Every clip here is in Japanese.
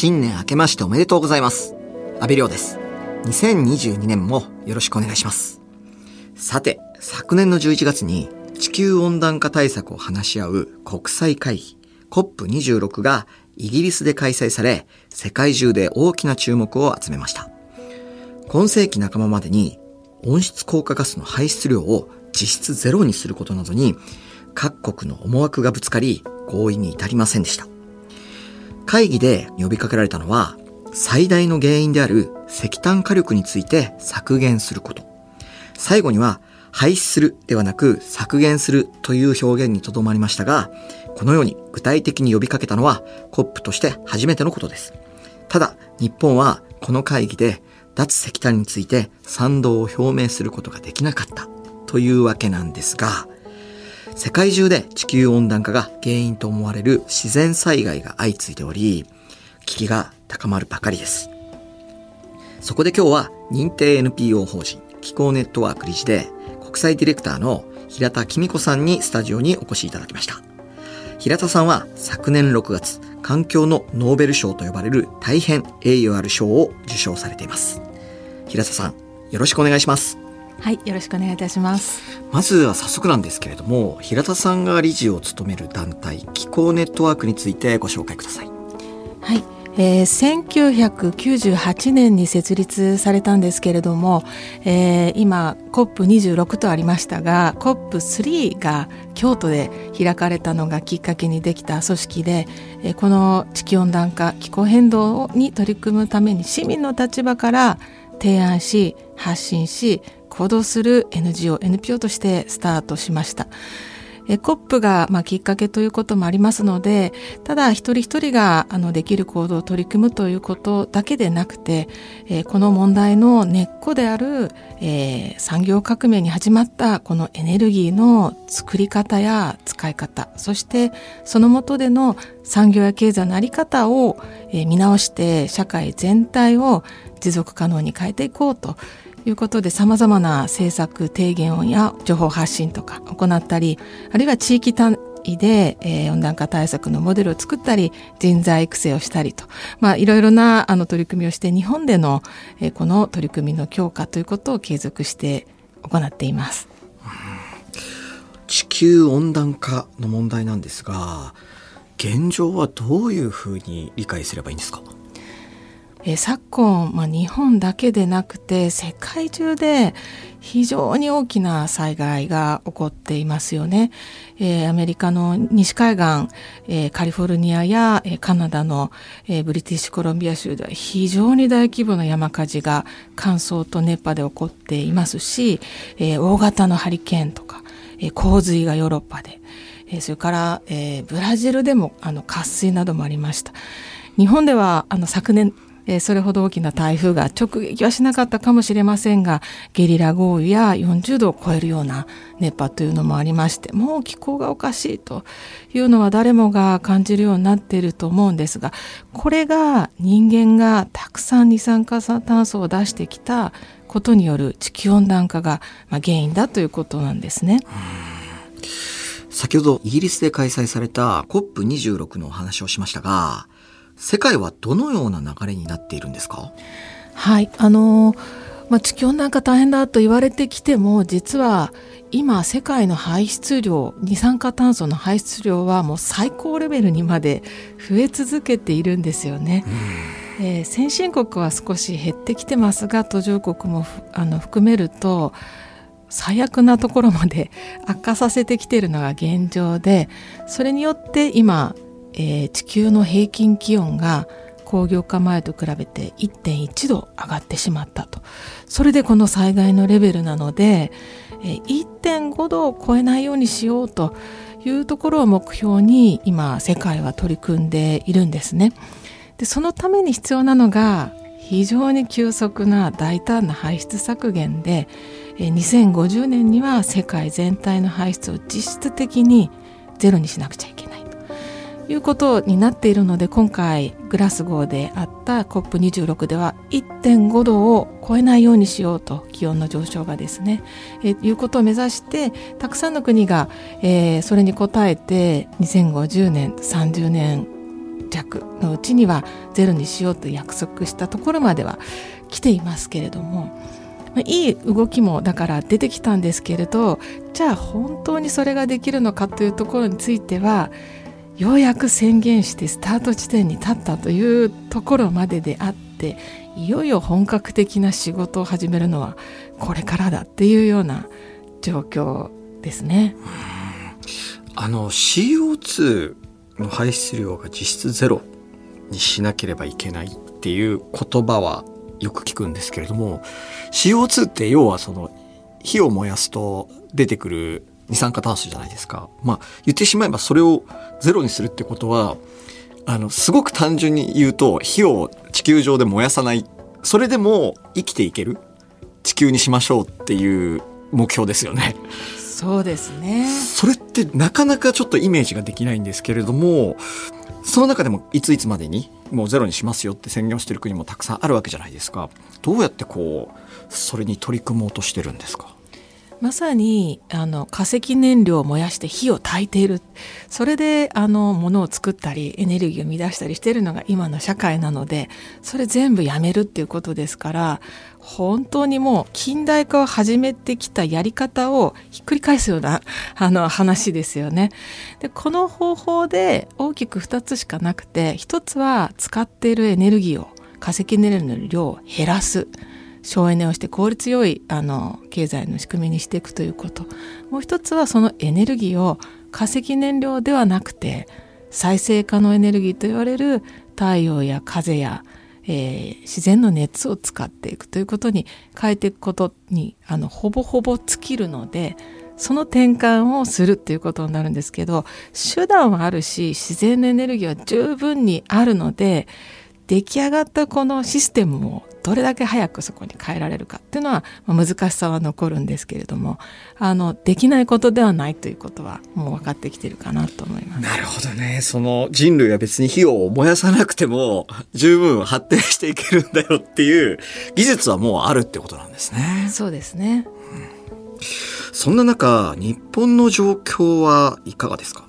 新年明けましておめでとうございます。安倍亮です。2022年もよろしくお願いします。さて、昨年の11月に地球温暖化対策を話し合う国際会議 COP26 がイギリスで開催され、世界中で大きな注目を集めました。今世紀半ばまでに温室効果ガスの排出量を実質ゼロにすることなどに各国の思惑がぶつかり合意に至りませんでした。会議で呼びかけられたのは最大の原因である石炭火力について削減すること。最後には廃止するではなく削減するという表現にとどまりましたが、このように具体的に呼びかけたのは COP として初めてのことです。ただ、日本はこの会議で脱石炭について賛同を表明することができなかったというわけなんですが、世界中で地球温暖化が原因と思われる自然災害が相次いでおり、危機が高まるばかりです。そこで今日は認定 NPO 法人気候ネットワーク理事で国際ディレクターの平田公子さんにスタジオにお越しいただきました。平田さんは昨年6月、環境のノーベル賞と呼ばれる大変栄誉ある賞を受賞されています。平田さん、よろしくお願いします。はい、よろしくお願いいたします。まずは早速なんですけれども、平田さんが理事を務める団体気候ネットワークについてご紹介ください。はい、えー、1998年に設立されたんですけれども、えー、今 COP26 とありましたが COP3 が京都で開かれたのがきっかけにできた組織で、えー、この地球温暖化気候変動に取り組むために市民の立場から提案し発信し行動する NGO、NPO としてスタートしました。えコップが、まあ、きっかけということもありますのでただ一人一人があのできる行動を取り組むということだけでなくて、えこの問題の根っこである、えー、産業革命に始まったこのエネルギーの作り方や使い方そしてその下での産業や経済の在り方を、えー、見直して社会全体を持続可能に変えていこうということで様々な政策提言や情報発信とか行ったりあるいは地域単位で、えー、温暖化対策のモデルを作ったり人材育成をしたりと、まあ、いろいろなあの取り組みをして日本での、えー、この取り組みの強化ということを継続して行っています。地球温暖化の問題なんですが現状はどういうふうに理解すればいいんですか？え昨今、まあ、日本だけでなくて世界中で非常に大きな災害が起こっていますよね。えー、アメリカの西海岸、えー、カリフォルニアや、えー、カナダの、えブリティッシュコロンビア州では非常に大規模な山火事が乾燥と熱波で起こっていますし、え大型のハリケーンとか、え洪水がヨーロッパで、えそれから、えブラジルでもあの渇水などもありました。日本ではあの昨年えそれほど大きな台風が直撃はしなかったかもしれませんがゲリラ豪雨や40度を超えるような熱波というのもありましてもう気候がおかしいというのは誰もが感じるようになっていると思うんですがこれが人間がたくさん二酸化炭素を出してきたことによる地球温暖化が原因だということなんですね。先ほどイギリスで開催された COP26 のお話をしましたが世界はどのような流れになっているんですか？はいあのまあ、地球温暖化大変だと言われてきても実は今世界の排出量二酸化炭素の排出量はもう最高レベルにまで増え続けているんですよね。えー、先進国は少し減ってきてますが途上国もあの含めると最悪なところまで悪化させてきているのが現状でそれによって今えー、地球の平均気温が工業化前と比べて1.1度上がってしまったとそれでこの災害のレベルなので、えー、1.5度を超えないようにしようというところを目標に今世界は取り組んでいるんですね。でそのために必要なのが非常に急速な大胆な排出削減で2050年には世界全体の排出を実質的にゼロにしなくちゃいけない。いうことになっているので今回グラスゴーであった COP26 では1.5度を超えないようにしようと気温の上昇がですね、えいうことを目指してたくさんの国が、えー、それに応えて2050年30年弱のうちにはゼロにしようと約束したところまでは来ていますけれども、いい動きもだから出てきたんですけれどじゃあ本当にそれができるのかというところについてはようやく宣言してスタート地点に立ったというところまでであっていよいよ本格的な仕事を始めるのはこれからだっていうような状況ですね。あの CO2 の排出量が実質ゼロにしなければいけないっていう言葉はよく聞くんですけれども CO2 って要はその火を燃やすと出てくる二酸化炭素じゃないですか。まあ言ってしまえばそれをゼロにするってことはあのすごく単純に言うと火を地球上で燃やさないそれでも生きていける地球にしましょうっていう目標ですよね。そうですね。それってなかなかちょっとイメージができないんですけれども、その中でもいついつまでにもうゼロにしますよって宣言してる国もたくさんあるわけじゃないですか。どうやってこう、それに取り組もうとしてるんですか？まさにあの化石燃料を燃やして火を焚いているそれであの物を作ったりエネルギーを生み出したりしているのが今の社会なのでそれ全部やめるっていうことですから本当にもう近代化を始めてきたやり方をひっくり返すような あの話ですよね。でこの方法で大きく2つしかなくて1つは使っているエネルギーを化石燃料の量を減らす。省エネをして効率よいあの経済の仕組みにしていくということ。もう一つはそのエネルギーを化石燃料ではなくて再生可能エネルギーと言われる太陽や風や、えー、自然の熱を使っていくということに変えていくことにあのほぼほぼ尽きるのでその転換をするっていうことになるんですけど手段はあるし自然のエネルギーは十分にあるので出来上がったこのシステムをどれだけ早くそこに変えられるかっていうのは、まあ、難しさは残るんですけれどもあのできないことではないということはもう分かってきてるかなと思います。なるほどね。その人類は別に火を燃やさなくても十分発展していけるんだよっていう技術はもうあるってことなんですね。そうですね、うん、そんな中日本の状況はいかがですか？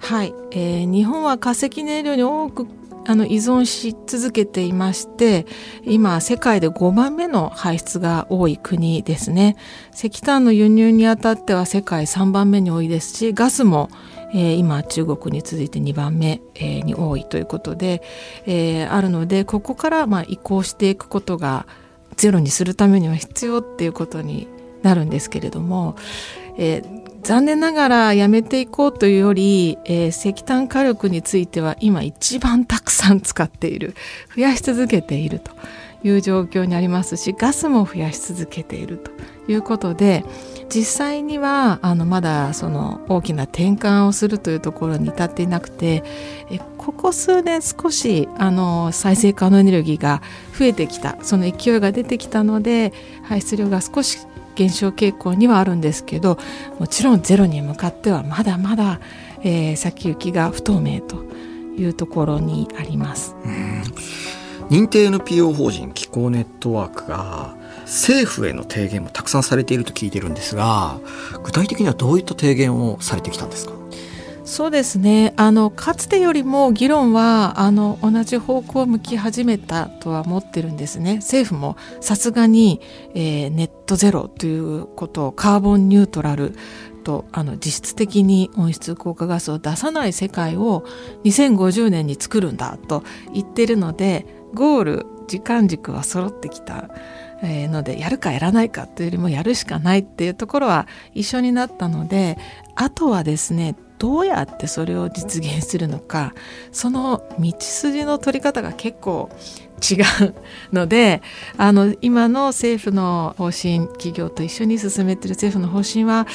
はい、えー、日本は化石燃料に多くあの依存し続けていまして今世界で5番目の排出が多い国ですね。石炭の輸入にあたっては世界3番目に多いですしガスもえー、今中国に続いて2番目、えー、に多いということで、えー、あるのでここからまあ移行していくことがゼロにするためには必要っていうことになるんですけれども、えー、残念ながらやめていこうというより、えー、石炭火力については今一番たくさん使っている。増やし続けているという状況にありますしガスも増やし続けているということで実際にはあのまだその大きな転換をするというところに至っていなくてえここ数年少しあの再生可能エネルギーが増えてきた。その勢いが出てきたので排出量が少し減少傾向にはあるんですけどもちろんゼロに向かってはまだまだ、えー、先行きが不透明というところにあります。認定 NPO 法人気候ネットワークが政府への提言もたくさんされていると聞いてるんですが具体的にはどういった提言をされてきたんですか？そうですね。あのかつてよりも議論はあの同じ方向を向き始めたとは思ってるんですね。政府もさすがに、えー、ネットゼロということをカーボンニュートラルとあの実質的に温室効果ガスを出さない世界を2050年に作るんだと言ってるのでゴール時間軸は揃ってきたのでやるかやらないかというよりもやるしかないっていうところは一緒になったのであとはですねどうやってそれを実現するのかその道筋の取り方が結構違うのであの今の政府の方針企業と一緒に進めてる政府の方針は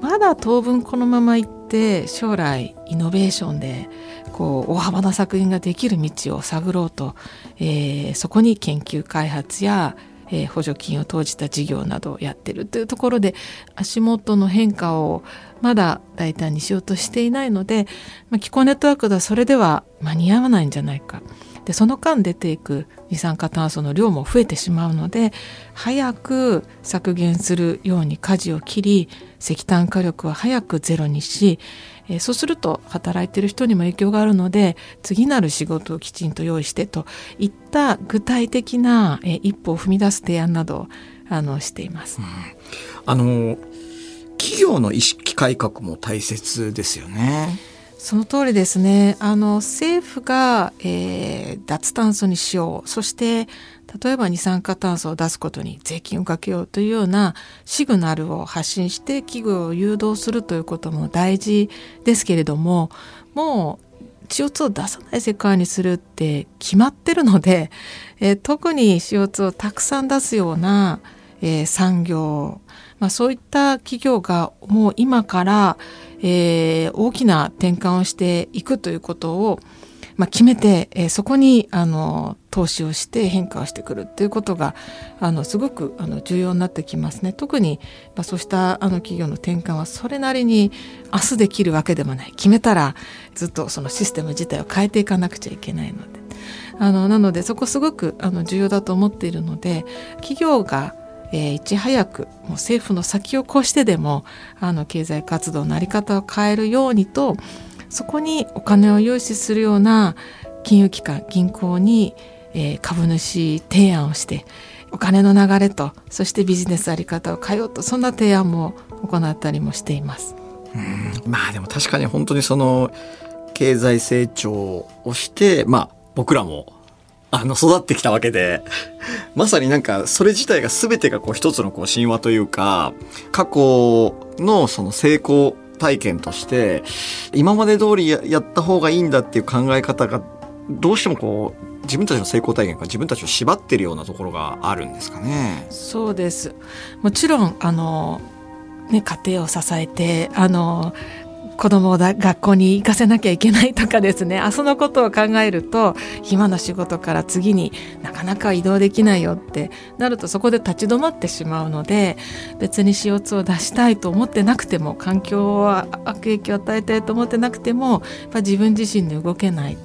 まだ当分このままいって将来イノベーションでこう大幅な削減ができる道を探ろうと、えー、そこに研究開発やえー、補助金を投じた事業などをやってるというところで足元の変化をまだ大胆にしようとしていないので、まあ、気候ネットワークではそれでは間に合わないんじゃないか。でその間出ていく二酸化炭素の量も増えてしまうので早く削減するように舵を切り石炭火力は早くゼロにしえそうすると働いてる人にも影響があるので次なる仕事をきちんと用意してといった具体的な、え一歩を踏み出す提案などをあのしています。うん、あの企業の意識改革も大切ですよね。その通りですね。あの政府が、えー、脱炭素にしよう、そして例えば二酸化炭素を出すことに税金をかけようというようなシグナルを発信して企業を誘導するということも大事ですけれども、もう CO2 を出さない世界にするって決まってるので、えー、特に CO2 をたくさん出すような、えー、産業、まあ、そういった企業がもう今から、えー、大きな転換をしていくということを、まあ、決めて、えー、そこにあの投資をして変化をしてくるっていうことがあのすごくあの重要になってきますね。特に、まあ、そうしたあの企業の転換はそれなりに明日できるわけでもない決めたらずっとそのシステム自体を変えていかなくちゃいけないのであのなのでそこすごくあの重要だと思っているので企業がえー、いち早くもう政府の先を越してでもあの経済活動の在り方を変えるようにとそこにお金を融資するような金融機関銀行に、えー、株主提案をしてお金の流れとそしてビジネス在り方を変えようとそんな提案も行ったりもしています。うんまあでも確かに本当にその経済成長をしてまあ僕らもあの、育ってきたわけで、まさになんか、それ自体が全てがこう一つのこう神話というか、過去のその成功体験として、今まで通りやった方がいいんだっていう考え方が、どうしてもこう、自分たちの成功体験が自分たちを縛ってるようなところがあるんですかね。そうです。もちろん、あの、ね、家庭を支えて、あの、子供を学校に行かせなきゃいけないとかですね。あそのことを考えると今の仕事から次になかなか移動できないよってなるとそこで立ち止まってしまうので別に CO2 を出したいと思ってなくても環境は悪影響を与えたいと思ってなくてもやっぱ自分自身で動けない。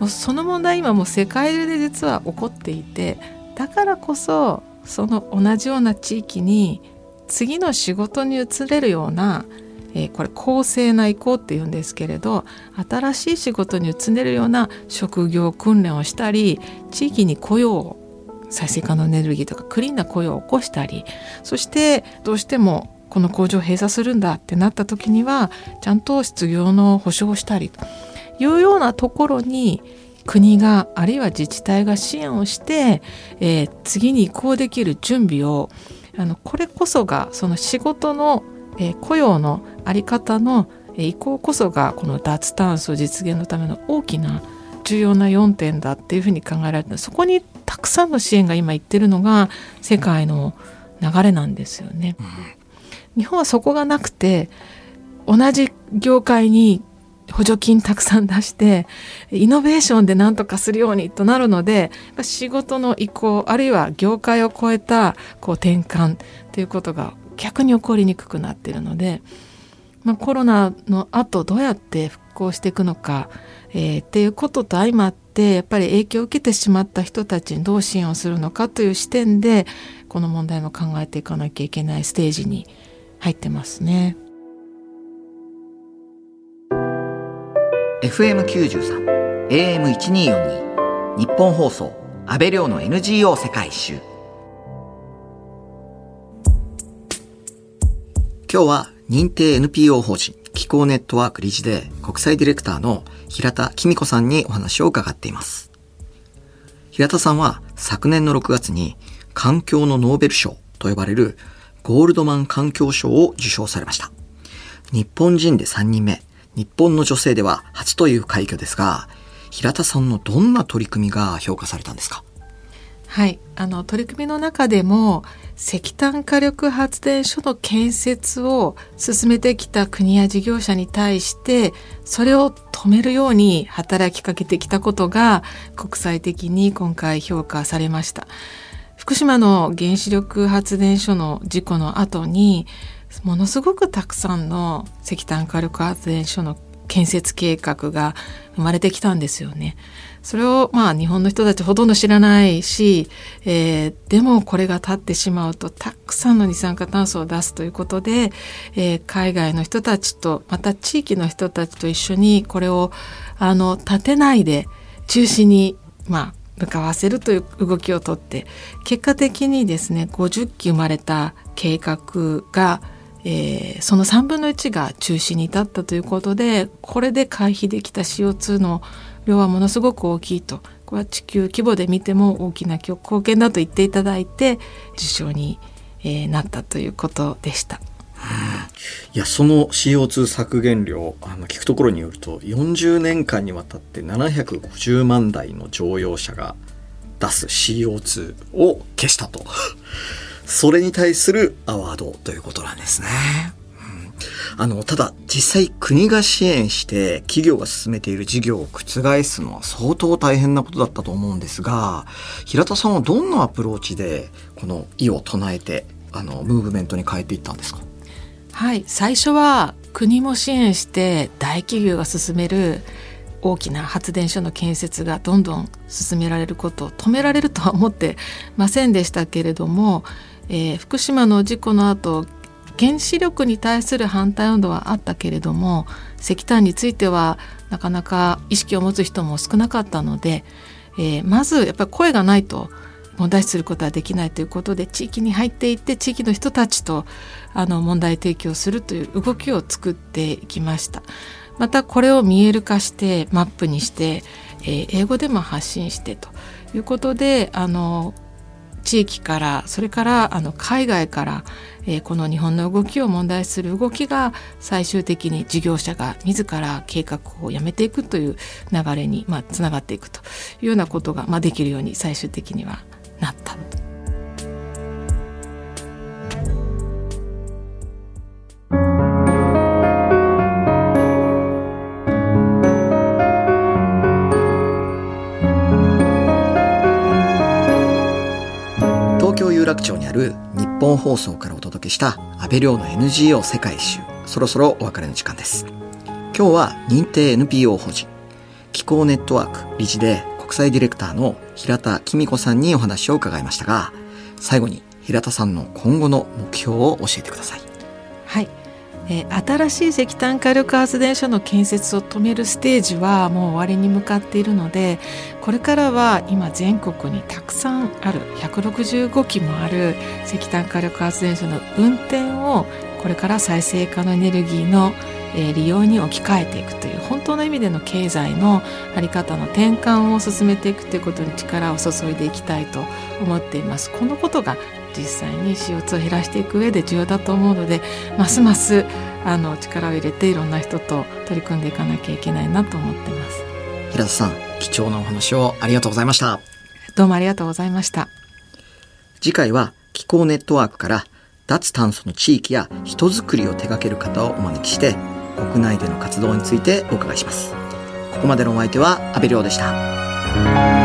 もうその問題今もう世界中で実は起こっていてだからこそその同じような地域に次の仕事に移れるようなえ、これ公正な移行っていうんですけれど新しい仕事に移れるような職業訓練をしたり地域に雇用を再生可能エネルギーとかクリーンな雇用を起こしたりそしてどうしてもこの工場を閉鎖するんだってなった時にはちゃんと失業の保障をしたりというようなところに国があるいは自治体が支援をして、えー、次に移行できる準備をあのこれこそがその仕事のえー、雇用の在り方の移行こそがこの脱炭素実現のための大きな重要な4点だっていうふうに考えられてそこにたくさんの支援が今言ってるのが世界の流れなんですよね。日本はそこがなくて同じ業界に補助金たくさん出してイノベーションで何とかするようにとなるので仕事の移行あるいは業界を超えたこう転換ということが逆に起こりにくくなっているので、まあ、コロナの後どうやって復興していくのか、えー、っていうことと相まってやっぱり影響を受けてしまった人たちにどう支援をするのかという視点でこの問題も考えていかなきゃいけないステージに入ってますね。FM93 AM1242 日本放送安倍亮の NGO 世界一周今日は認定 NPO 法人気候ネットワーク理事で国際ディレクターの平田紀美子さんにお話を伺っています。平田さんは昨年の6月に環境のノーベル賞と呼ばれるゴールドマン環境賞を受賞されました。日本人で3人目、日本の女性では初という快挙ですが、平田さんのどんな取り組みが評価されたんですか？はいあの取り組みの中でも石炭火力発電所の建設を進めてきた国や事業者に対してそれを止めるように働きかけてきたことが国際的に今回評価されました福島の原子力発電所の事故の後にものすごくたくさんの石炭火力発電所の建設計画が生まれてきたんですよね。それをまあ日本の人たちほとんど知らないし、えー、でもこれが立ってしまうとたくさんの二酸化炭素を出すということで、えー、海外の人たちとまた地域の人たちと一緒にこれをあの立てないで中止にまあ向かわせるという動きをとって結果的にですね50機生まれた計画が、えー、その3分の1が中止に至ったということでこれで回避できた CO2 の量はものすごく大きいとこれは地球規模で見ても大きな貢献だと言っていただいて受賞に、えー、なったということでした。いやその CO2 削減量あの聞くところによると40年間にわたって750万台の乗用車が出す CO2 を消したとそれに対するアワードということなんですね。あの、ただ実際国が支援して企業が進めている事業を覆すのは相当大変なことだったと思うんですが、平田さんはどんなアプローチでこの意を唱えて、あの、ムーブメントに変えていったんですか？はい最初は国も支援して大企業が進める大きな発電所の建設がどんどん進められることを止められるとは思ってませんでしたけれども、えー、福島の事故の後原子力に対する反対運動はあったけれども石炭についてはなかなか意識を持つ人も少なかったので、えー、まずやっぱり声がないと問題視することはできないということで地域に入っていって地域の人たちとあの問題提起をするという動きを作っていきました。またこれを見える化してマップにして、えー、英語でも発信してということであの地域からそれからあの海外から、えー、この日本の動きを問題する動きが最終的に事業者が自ら計画をやめていくという流れに、まあ、つながっていくというようなことが、まあ、できるように最終的にはなった。町にある日本放送からお届けした安倍亮の NGO 世界一周そろそろお別れの時間です今日は認定 NPO 法人気候ネットワーク理事で国際ディレクターの平田紀美子さんにお話を伺いましたが、最後に平田さんの今後の目標を教えてください。はい。えー、新しい石炭火力発電所の建設を止めるステージはもう終わりに向かっているのでこれからは今全国にたくさんある165基もある石炭火力発電所の運転をこれから再生可能エネルギーの利用に置き換えていくという本当の意味での経済の在り方の転換を進めていくということに力を注いでいきたいと思っています。このことが実際に CO2 を減らしていく上で重要だと思うのでますますあの力を入れていろんな人と取り組んでいかなきゃいけないなと思ってます。平田さん貴重なお話をありがとうございました。どうもありがとうございました。次回は気候ネットワークから脱炭素の地域や人づくりを手掛ける方をお招きして国内での活動についてお伺いします。ここまでのお相手は阿部亮でした